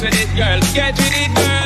with it, girl. Get with it, girl.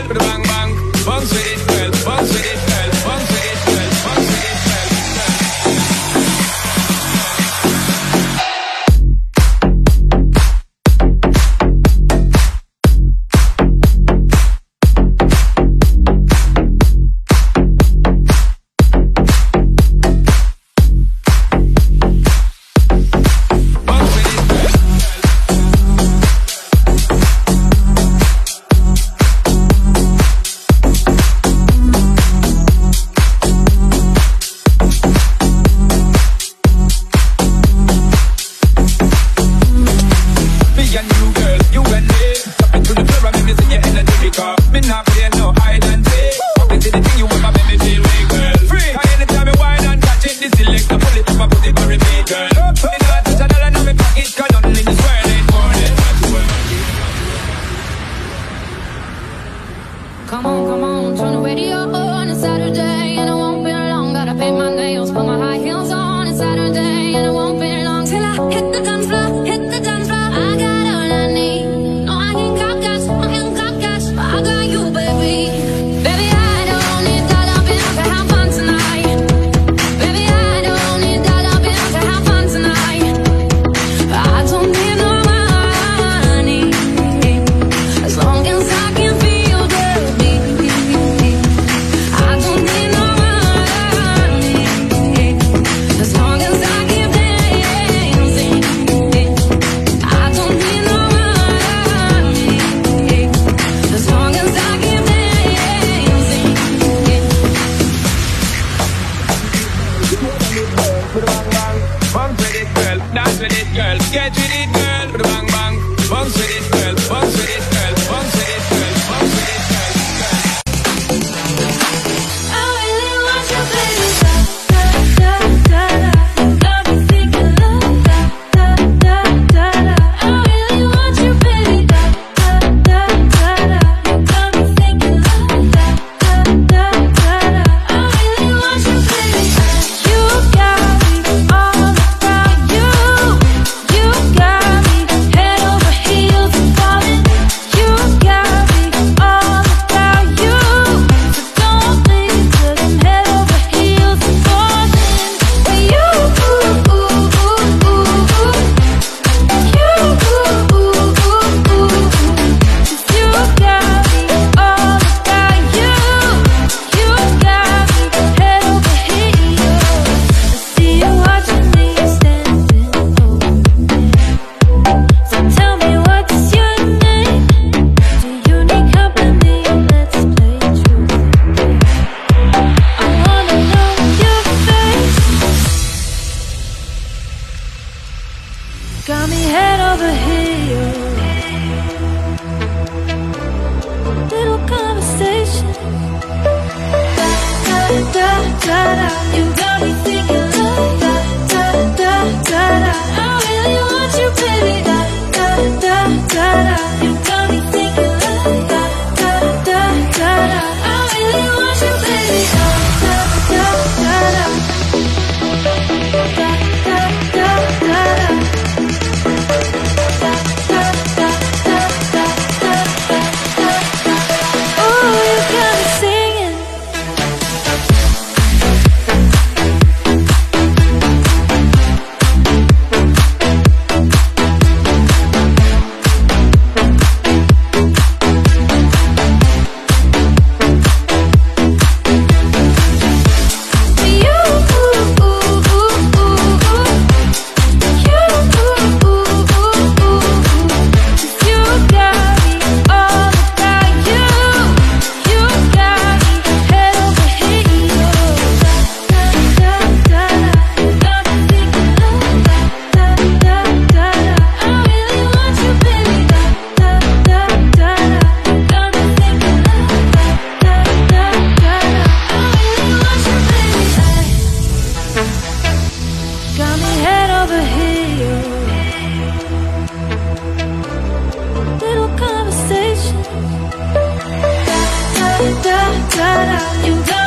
that I. Shut up. you got